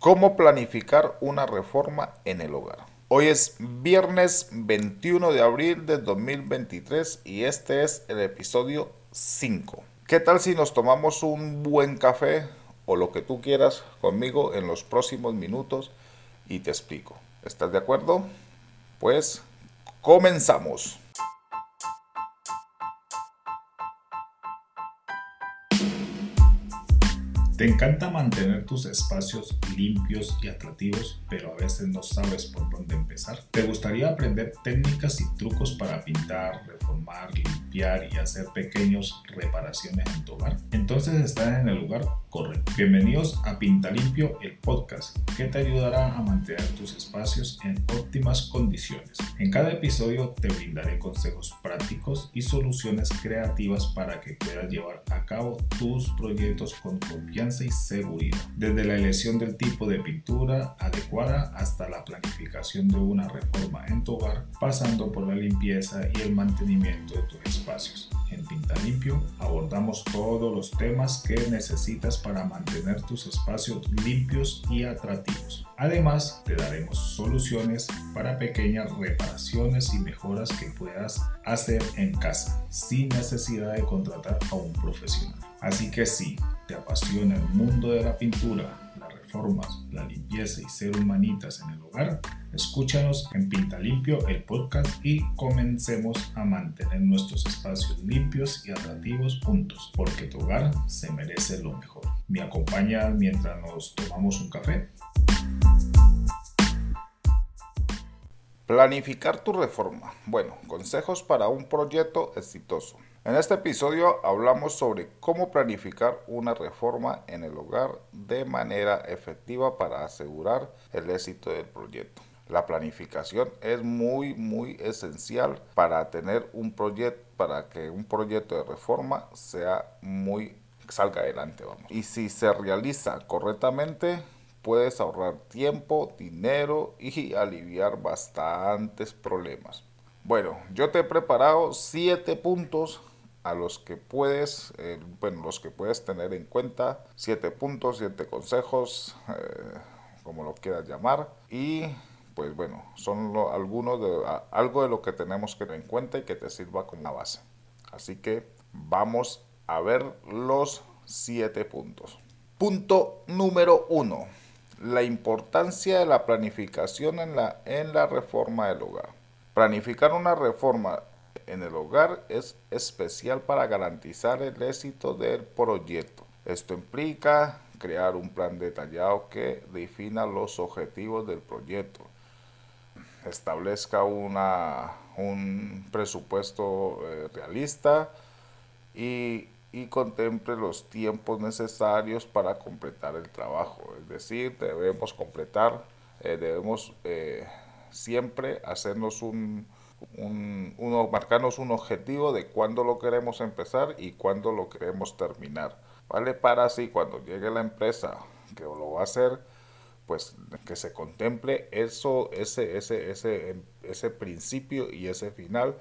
¿Cómo planificar una reforma en el hogar? Hoy es viernes 21 de abril de 2023 y este es el episodio 5. ¿Qué tal si nos tomamos un buen café o lo que tú quieras conmigo en los próximos minutos y te explico? ¿Estás de acuerdo? Pues comenzamos. Te encanta mantener tus espacios limpios y atractivos, pero a veces no sabes por dónde empezar. ¿Te gustaría aprender técnicas y trucos para pintar, reformar, limpiar y hacer pequeñas reparaciones en tu hogar? Entonces estás en el lugar correcto. Bienvenidos a Pinta Limpio, el podcast que te ayudará a mantener tus espacios en óptimas condiciones. En cada episodio te brindaré consejos prácticos y soluciones creativas para que puedas llevar a cabo tus proyectos con confianza y seguridad. Desde la elección del tipo de pintura adecuada hasta la planificación de una reforma en tu hogar, pasando por la limpieza y el mantenimiento de tus espacios. En Pinta Limpio abordamos todos los temas que necesitas para mantener tus espacios limpios y atractivos. Además, te daremos soluciones para pequeñas reparaciones y mejoras que puedas hacer en casa sin necesidad de contratar a un profesional. Así que si te apasiona el mundo de la pintura, las reformas, la limpieza y ser humanitas en el hogar, escúchanos en Pinta Limpio el podcast y comencemos a mantener nuestros espacios limpios y atractivos juntos, porque tu hogar se merece lo mejor. ¿Me acompaña mientras nos tomamos un café? Planificar tu reforma. Bueno, consejos para un proyecto exitoso. En este episodio hablamos sobre cómo planificar una reforma en el hogar de manera efectiva para asegurar el éxito del proyecto. La planificación es muy muy esencial para tener un proyecto para que un proyecto de reforma sea muy salga adelante, vamos. Y si se realiza correctamente, puedes ahorrar tiempo, dinero y aliviar bastantes problemas. Bueno, yo te he preparado siete puntos a los que puedes, eh, bueno, los que puedes tener en cuenta, siete puntos, siete consejos, eh, como lo quieras llamar, y pues bueno, son algunos de algo de lo que tenemos que tener en cuenta y que te sirva como base. Así que vamos a ver los siete puntos. Punto número uno, la importancia de la planificación en la, en la reforma del hogar. Planificar una reforma en el hogar es especial para garantizar el éxito del proyecto. Esto implica crear un plan detallado que defina los objetivos del proyecto, establezca una, un presupuesto eh, realista y, contemple los tiempos necesarios para completar el trabajo. Es decir, debemos completar, eh, debemos eh, siempre hacernos un, un, uno, marcarnos un objetivo de cuándo lo queremos empezar y cuándo lo queremos terminar. ¿Vale? Para así cuando llegue la empresa que lo va a hacer, pues que se contemple eso, ese, ese, ese, ese principio y ese final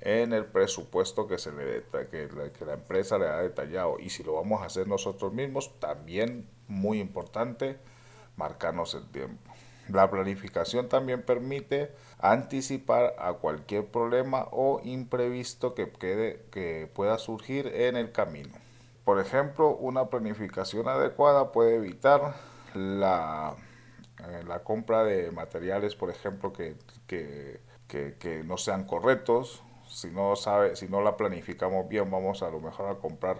en el presupuesto que se le que la, que la empresa le ha detallado y si lo vamos a hacer nosotros mismos también muy importante marcarnos el tiempo la planificación también permite anticipar a cualquier problema o imprevisto que, quede, que pueda surgir en el camino. Por ejemplo, una planificación adecuada puede evitar la, eh, la compra de materiales, por ejemplo, que, que, que, no sean correctos. Si no, sabe, si no la planificamos bien, vamos a lo mejor a comprar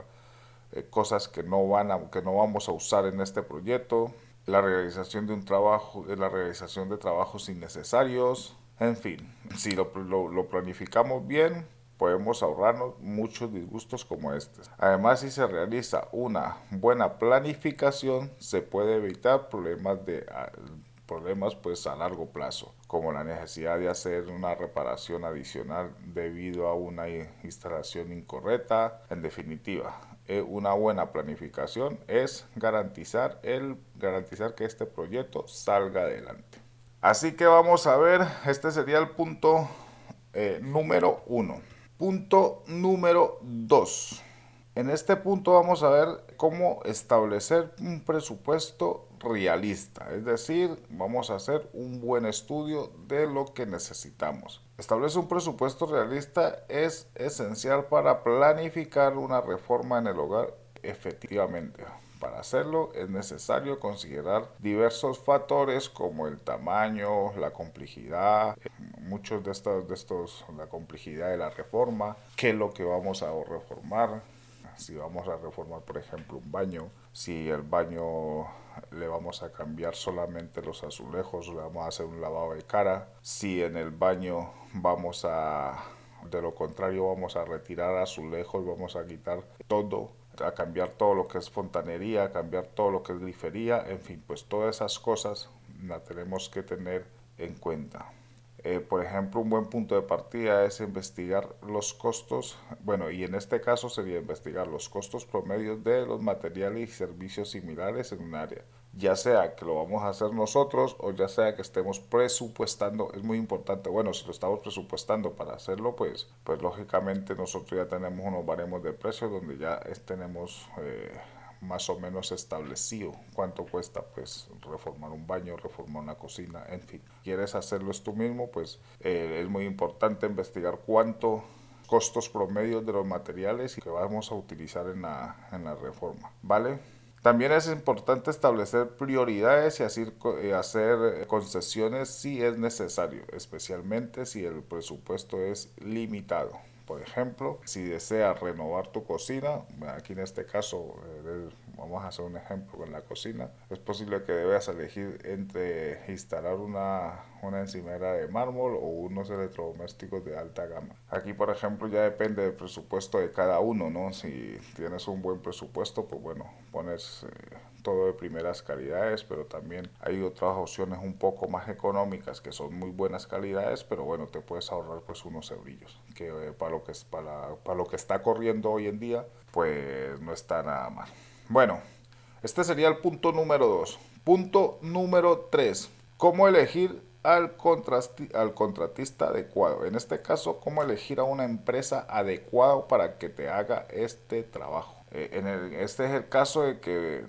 eh, cosas que no, van a, que no vamos a usar en este proyecto la realización de un trabajo, la realización de trabajos innecesarios, en fin, si lo, planificamos bien, podemos ahorrarnos muchos disgustos como estos. Además, si se realiza una buena planificación, se puede evitar problemas de problemas pues a largo plazo, como la necesidad de hacer una reparación adicional debido a una instalación incorrecta. En definitiva, eh, una buena planificación es garantizar, el, garantizar que este proyecto salga adelante. Así que vamos a ver, este sería el punto eh, número uno. Punto número dos. En este punto vamos a ver cómo establecer un presupuesto realista, es decir, vamos a hacer un buen estudio de lo que necesitamos. Establecer un presupuesto realista es esencial para planificar una reforma en el hogar efectivamente. Para hacerlo es necesario considerar diversos factores como el tamaño, la complejidad, muchos de estos, de estos, la complejidad de la reforma, qué es lo que vamos a reformar, si vamos a reformar por ejemplo un baño, si el baño le vamos a cambiar solamente los azulejos, le vamos a hacer un lavado de cara, si en el baño vamos a, de lo contrario vamos a retirar azulejos, vamos a quitar todo a cambiar todo lo que es fontanería, a cambiar todo lo que es grifería, en fin, pues todas esas cosas las tenemos que tener en cuenta. Eh, por ejemplo, un buen punto de partida es investigar los costos, bueno, y en este caso sería investigar los costos promedios de los materiales y servicios similares en un área. Ya sea que lo vamos a hacer nosotros o ya sea que estemos presupuestando, es muy importante, bueno, si lo estamos presupuestando para hacerlo, pues, pues lógicamente nosotros ya tenemos unos baremos de precios donde ya tenemos eh, más o menos establecido cuánto cuesta pues reformar un baño, reformar una cocina, en fin. ¿Quieres hacerlo tú mismo? Pues eh, es muy importante investigar cuánto costos promedios de los materiales que vamos a utilizar en la, en la reforma, ¿vale? También es importante establecer prioridades y así, eh, hacer concesiones si es necesario, especialmente si el presupuesto es limitado. Por ejemplo, si deseas renovar tu cocina, aquí en este caso eh, vamos a hacer un ejemplo en la cocina, es posible que debas elegir entre instalar una, una encimera de mármol o unos electrodomésticos de alta gama. Aquí, por ejemplo, ya depende del presupuesto de cada uno, ¿no? Si tienes un buen presupuesto, pues bueno, pones... Eh, todo de primeras calidades, pero también hay otras opciones un poco más económicas que son muy buenas calidades, pero bueno, te puedes ahorrar pues unos eurillos, que eh, para, lo que, para, para lo que está corriendo hoy en día, pues no está nada mal. Bueno, este sería el punto número 2. Punto número 3. ¿Cómo elegir al, al contratista adecuado? En este caso, ¿cómo elegir a una empresa adecuada para que te haga este trabajo? Eh, en el, este es el caso de que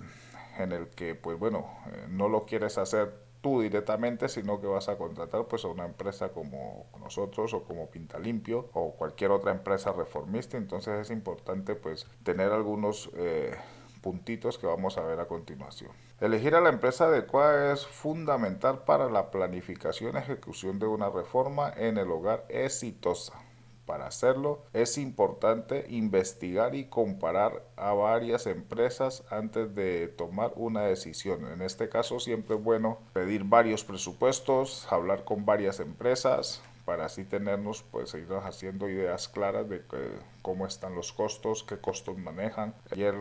en el que, pues bueno, eh, no lo quieres hacer tú directamente, sino que vas a contratar pues a una empresa como nosotros o como Pinta Limpio o cualquier otra empresa reformista. Entonces es importante pues tener algunos eh, puntitos que vamos a ver a continuación. Elegir a la empresa adecuada es fundamental para la planificación y ejecución de una reforma en el hogar exitosa. Para hacerlo es importante investigar y comparar a varias empresas antes de tomar una decisión. En este caso siempre es bueno pedir varios presupuestos, hablar con varias empresas para así tenernos pues irnos haciendo ideas claras de cómo están los costos, qué costos manejan. Ayer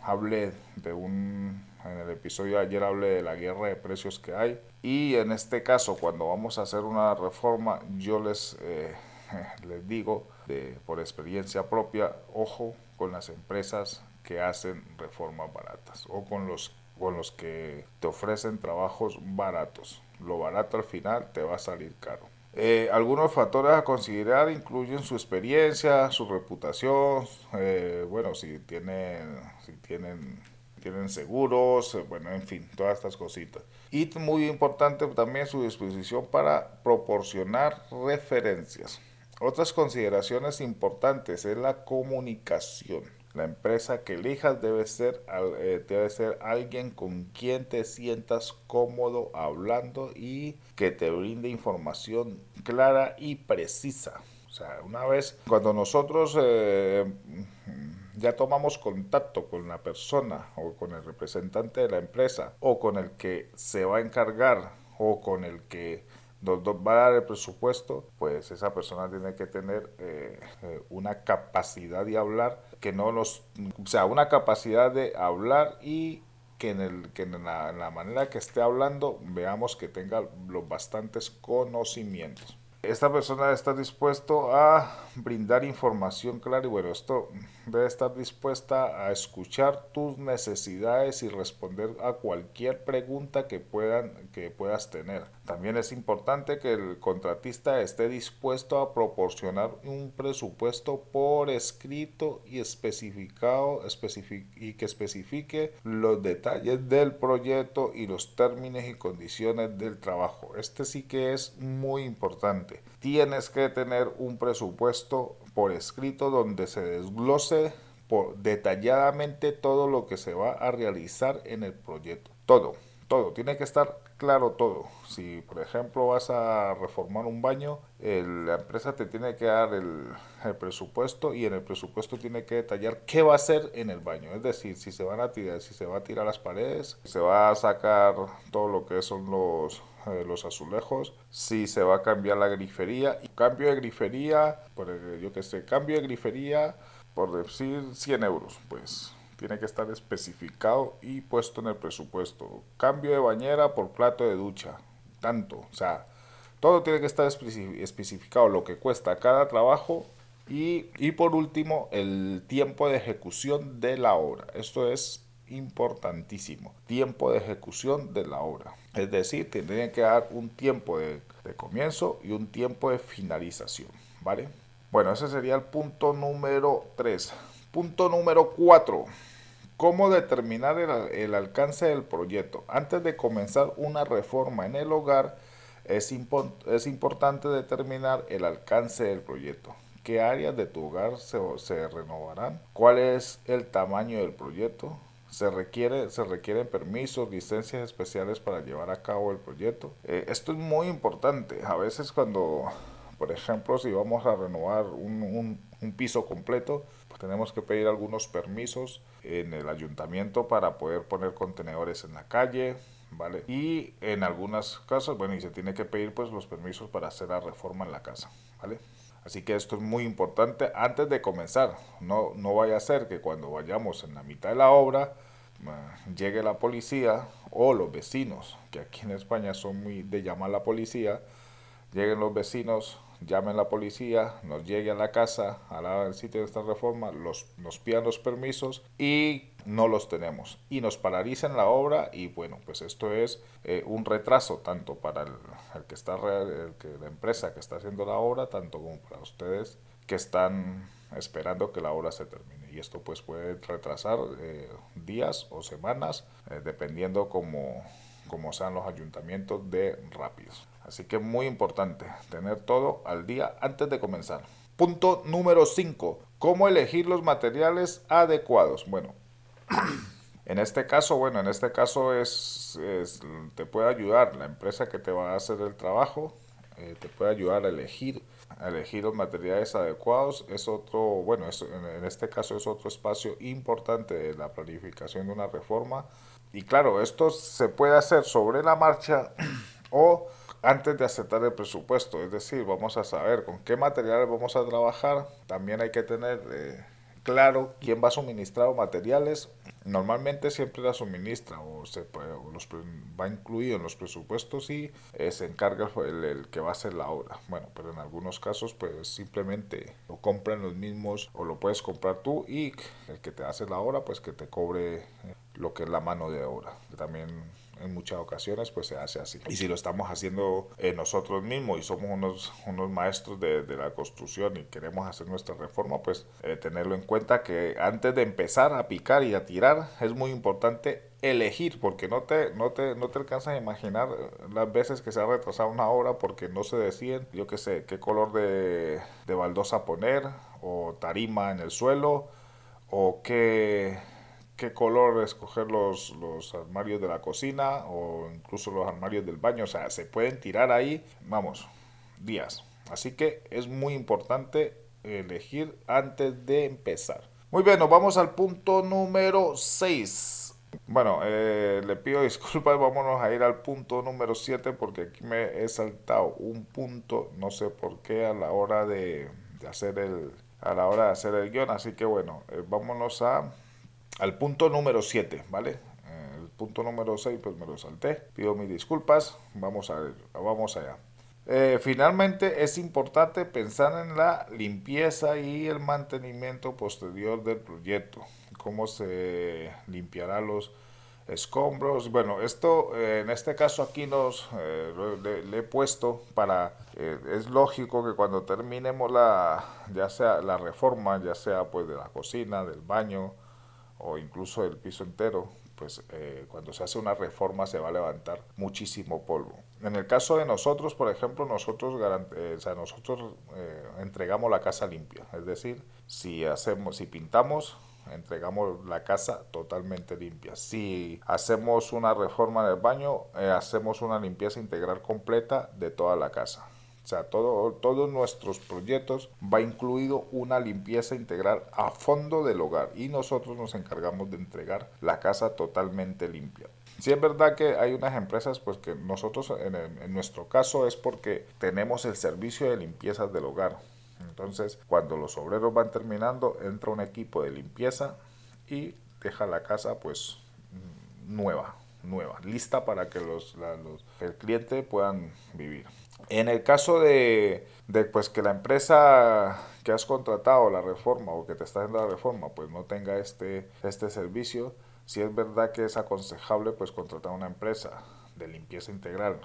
hablé de un en el episodio de ayer hablé de la guerra de precios que hay y en este caso cuando vamos a hacer una reforma yo les eh, les digo de, por experiencia propia, ojo con las empresas que hacen reformas baratas o con los, con los que te ofrecen trabajos baratos. Lo barato al final te va a salir caro. Eh, algunos factores a considerar incluyen su experiencia, su reputación, eh, bueno, si tienen, si tienen, tienen seguros, eh, bueno, en fin, todas estas cositas. Y muy importante también su disposición para proporcionar referencias. Otras consideraciones importantes es la comunicación. La empresa que elijas debe ser, eh, debe ser alguien con quien te sientas cómodo hablando y que te brinde información clara y precisa. O sea, una vez cuando nosotros eh, ya tomamos contacto con la persona o con el representante de la empresa o con el que se va a encargar o con el que nos va a dar el presupuesto, pues esa persona tiene que tener eh, eh, una capacidad de hablar que no nos, o sea, una capacidad de hablar y que en, el, que en la, en la manera que esté hablando veamos que tenga los bastantes conocimientos. Esta persona está dispuesto a brindar información clara y bueno, esto debe estar dispuesta a escuchar tus necesidades y responder a cualquier pregunta que, puedan, que puedas tener. También es importante que el contratista esté dispuesto a proporcionar un presupuesto por escrito y especificado y que especifique los detalles del proyecto y los términos y condiciones del trabajo. Este sí que es muy importante. Tienes que tener un presupuesto por escrito donde se desglose por detalladamente todo lo que se va a realizar en el proyecto. Todo, todo, tiene que estar claro todo. Si por ejemplo vas a reformar un baño, la empresa te tiene que dar el, presupuesto y en el presupuesto tiene que detallar qué va a hacer en el baño. Es decir, si se van a tirar, si se va a tirar las paredes, si se va a sacar todo lo que son los de los azulejos, si se va a cambiar la grifería. Y cambio de grifería, por, yo que sé, cambio de grifería, por decir 100 euros, pues tiene que estar especificado y puesto en el presupuesto. Cambio de bañera por plato de ducha, tanto, o sea, todo tiene que estar especificado, lo que cuesta cada trabajo y, y por último, el tiempo de ejecución de la obra. Esto es importantísimo. Tiempo de ejecución de la obra. Es decir, tendrían que dar un tiempo de, comienzo y un tiempo de finalización. ¿Vale? Bueno, ese sería el punto número 3. Punto número 4. ¿Cómo determinar el, alcance del proyecto? Antes de comenzar una reforma en el hogar, es, es importante determinar el alcance del proyecto. ¿Qué áreas de tu hogar se, se renovarán? ¿Cuál es el tamaño del proyecto? se, requiere, se requieren permisos, licencias especiales para llevar a cabo el proyecto. Eh, esto es muy importante. A veces cuando, por ejemplo, si vamos a renovar un, un, piso completo, tenemos que pedir algunos permisos en el ayuntamiento para poder poner contenedores en la calle, ¿vale? Y en algunas casas, bueno, y se tiene que pedir pues los permisos para hacer la reforma en la casa, ¿vale? Así que esto es muy importante antes de comenzar. No, no vaya a ser que cuando vayamos en la mitad de la obra llegue la policía o los vecinos, que aquí en España son muy de llamar a la policía, lleguen los vecinos, llamen a la policía, nos llegue a la casa, al sitio de esta reforma, los, nos pidan los permisos y no los tenemos. Y nos paralizan la obra y bueno pues esto es eh, un retraso tanto para el, que está el que la empresa que está haciendo la obra tanto como para ustedes que están esperando que la obra se termine. Y esto pues puede retrasar eh, días o semanas eh, dependiendo como como sean los ayuntamientos de rápidos así que muy importante tener todo al día antes de comenzar punto número 5 cómo elegir los materiales adecuados bueno en este caso, bueno, en este caso es, te puede ayudar la empresa que te va a hacer el trabajo, eh, te puede ayudar a elegir, a elegir los materiales adecuados. Es otro, bueno, en este caso es otro espacio importante de la planificación de una reforma. Y claro, esto se puede hacer sobre la marcha o antes de aceptar el presupuesto. Es decir, vamos a saber con qué materiales vamos a trabajar. También hay que tener... Eh, claro quién va a suministrar los materiales. Normalmente siempre la suministra o, se puede, los, va incluido en los presupuestos y eh, se encarga el, que va a hacer la obra. Bueno, pero en algunos casos pues simplemente lo compran los mismos o lo puedes comprar tú y el que te hace la obra pues que te cobre eh, lo que es la mano de obra. También en muchas ocasiones pues se hace así. Y si lo estamos haciendo eh, nosotros mismos y somos unos, unos maestros de, de, la construcción y queremos hacer nuestra reforma, pues eh, tenerlo en cuenta que antes de empezar a picar y a tirar es muy importante elegir, porque no te, no te, no te alcanzas a imaginar las veces que se ha retrasado una obra porque no se deciden, yo qué sé, qué color de, de baldosa poner, o tarima en el suelo, o qué qué color escoger los, los armarios de la cocina o incluso los armarios del baño. O sea, se pueden tirar ahí, vamos, días. Así que es muy importante elegir antes de empezar. Muy bien, nos vamos al punto número 6. Bueno, eh, le pido disculpas, vámonos a ir al punto número 7 porque aquí me he saltado un punto, no sé por qué, a la hora de, hacer el a la hora de hacer el guion, así que bueno, eh, vámonos a al punto número 7, ¿vale? Eh, el punto número 6 pues me lo salté. Pido mis disculpas. Vamos a vamos allá. Eh, finalmente es importante pensar en la limpieza y el mantenimiento posterior del proyecto, cómo se limpiará los escombros. Bueno, esto eh, en este caso aquí nos le, he puesto para es lógico que cuando terminemos la ya sea la reforma, ya sea pues de la cocina, del baño o incluso del piso entero, pues eh, cuando se hace una reforma se va a levantar muchísimo polvo. En el caso de nosotros, por ejemplo, nosotros, eh, nosotros eh, entregamos la casa limpia, es decir, si hacemos, si pintamos, entregamos la casa totalmente limpia. Si hacemos una reforma en el baño, hacemos una limpieza integral completa de toda la casa. O sea, todo, todos nuestros proyectos va incluido una limpieza integral a fondo del hogar y nosotros nos encargamos de entregar la casa totalmente limpia. Si es verdad que hay unas empresas, pues que nosotros en, en nuestro caso es porque tenemos el servicio de limpieza del hogar. Entonces, cuando los obreros van terminando, entra un equipo de limpieza y deja la casa pues nueva, nueva, lista para que los, los el cliente puedan vivir. En el caso de, pues que la empresa que has contratado la reforma o que te está haciendo la reforma pues no tenga este, este servicio, si es verdad que es aconsejable pues contratar una empresa de limpieza integral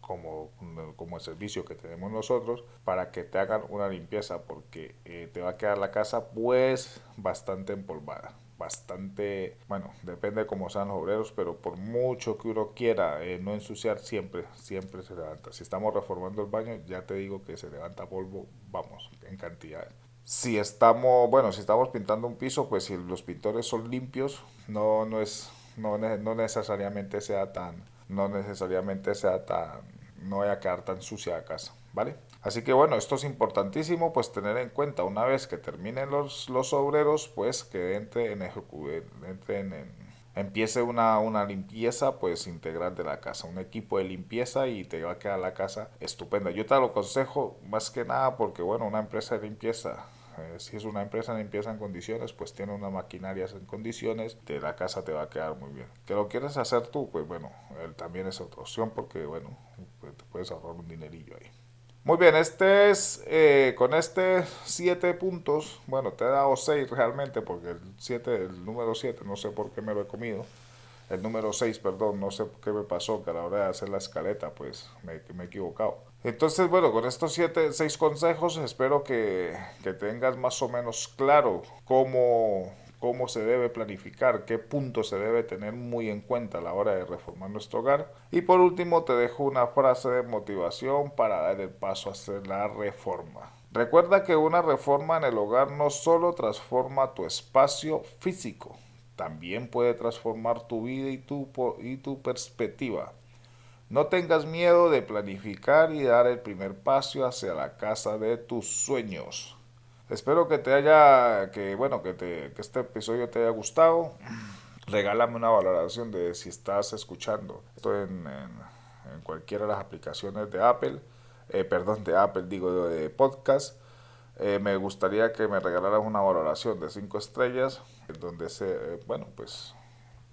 como, como el servicio que tenemos nosotros para que te hagan una limpieza porque eh, te va a quedar la casa pues bastante empolvada bastante, bueno, depende de cómo sean los obreros, pero por mucho que uno quiera eh, no ensuciar, siempre, siempre se levanta. Si estamos reformando el baño, ya te digo que se levanta polvo, vamos, en cantidad. Si estamos, bueno, si estamos pintando un piso, pues si los pintores son limpios, no, no es, no, no necesariamente sea tan, no necesariamente sea tan, no vaya a quedar tan sucia la casa, ¿vale? Así que bueno, esto es importantísimo pues tener en cuenta una vez que terminen los, los obreros pues que entre en, entre en, empiece una, una, limpieza pues integral de la casa, un equipo de limpieza y te va a quedar la casa estupenda. Yo te lo aconsejo más que nada porque bueno, una empresa de limpieza eh, si es una empresa de limpieza en condiciones, pues tiene una maquinaria en condiciones, de la casa te va a quedar muy bien. ¿Que lo quieres hacer tú? Pues bueno, también es otra opción porque bueno, te puedes ahorrar un dinerillo ahí. Muy bien, este es, eh, con este 7 puntos, bueno, te he dado 6 realmente, porque el 7, el número 7, no sé por qué me lo he comido. El número 6, perdón, no sé qué me pasó, que a la hora de hacer la escaleta, pues me, me he equivocado. Entonces, bueno, con estos 7, 6 consejos, espero que, que tengas más o menos claro cómo cómo se debe planificar, qué puntos se debe tener muy en cuenta a la hora de reformar nuestro hogar. Y por último te dejo una frase de motivación para dar el paso a hacer la reforma. Recuerda que una reforma en el hogar no solo transforma tu espacio físico, también puede transformar tu vida y tu, y tu perspectiva. No tengas miedo de planificar y dar el primer paso hacia la casa de tus sueños. Espero que te haya, que bueno, que, te, que este episodio te haya gustado. Regálame una valoración de si estás escuchando esto en, en, cualquiera de las aplicaciones de Apple, eh, perdón, de Apple, digo, de, podcast. Eh, me gustaría que me regalaras una valoración de 5 estrellas, donde se, eh, bueno, pues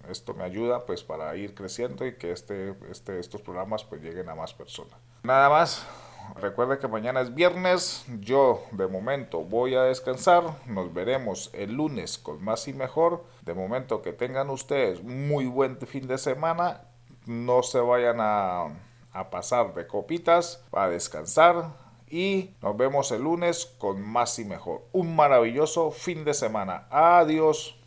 esto me ayuda pues para ir creciendo y que este, este, estos programas pues lleguen a más personas. Nada más, Recuerde que mañana es viernes. Yo de momento voy a descansar. Nos veremos el lunes con más y mejor. De momento que tengan ustedes muy buen fin de semana. No se vayan a, a pasar de copitas. A descansar. Y nos vemos el lunes con más y mejor. Un maravilloso fin de semana. Adiós.